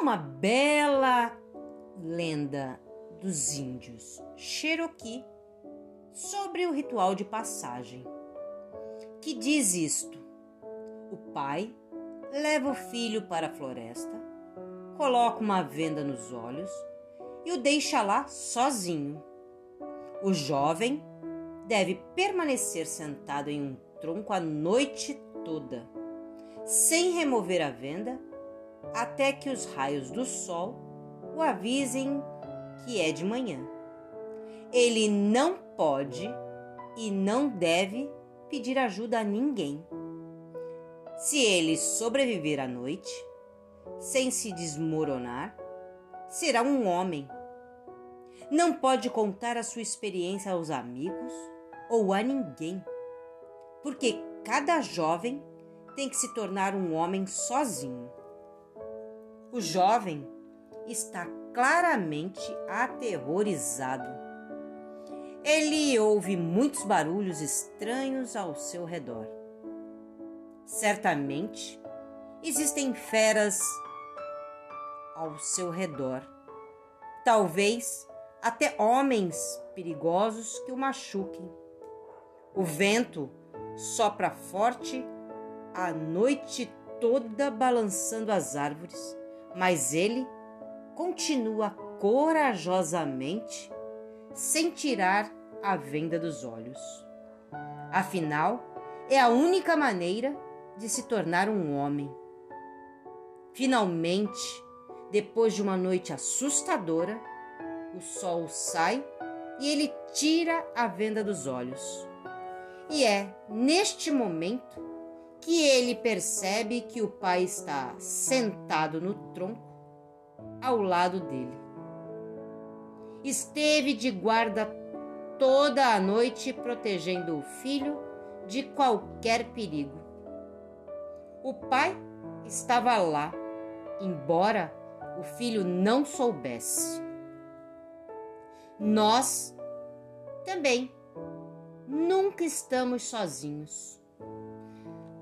uma bela lenda dos índios Cherokee sobre o ritual de passagem, que diz isto: o pai leva o filho para a floresta, coloca uma venda nos olhos e o deixa lá sozinho. O jovem deve permanecer sentado em um tronco a noite toda, sem remover a venda, até que os raios do sol o avisem que é de manhã. Ele não pode e não deve pedir ajuda a ninguém. Se ele sobreviver à noite, sem se desmoronar, será um homem. Não pode contar a sua experiência aos amigos ou a ninguém, porque cada jovem tem que se tornar um homem sozinho. O jovem está claramente aterrorizado. Ele ouve muitos barulhos estranhos ao seu redor. Certamente existem feras ao seu redor, talvez até homens perigosos que o machuquem. O vento sopra forte a noite toda balançando as árvores, mas ele continua corajosamente sem tirar a venda dos olhos. Afinal, é a única maneira de se tornar um homem. Finalmente, depois de uma noite assustadora, o sol sai e ele tira a venda dos olhos. E é neste momento que ele percebe que o pai está sentado no tronco ao lado dele. Esteve de guarda toda a noite protegendo o filho de qualquer perigo. O pai estava lá, embora o filho não soubesse. Nós também nunca estamos sozinhos.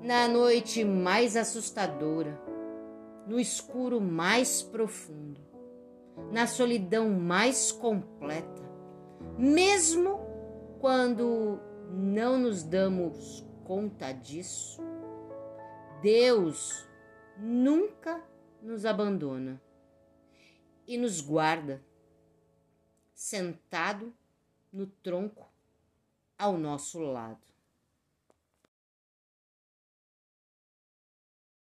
Na noite mais assustadora, no escuro mais profundo, na solidão mais completa, mesmo quando não nos damos conta disso, Deus nunca nos abandona e nos guarda sentado no tronco ao nosso lado.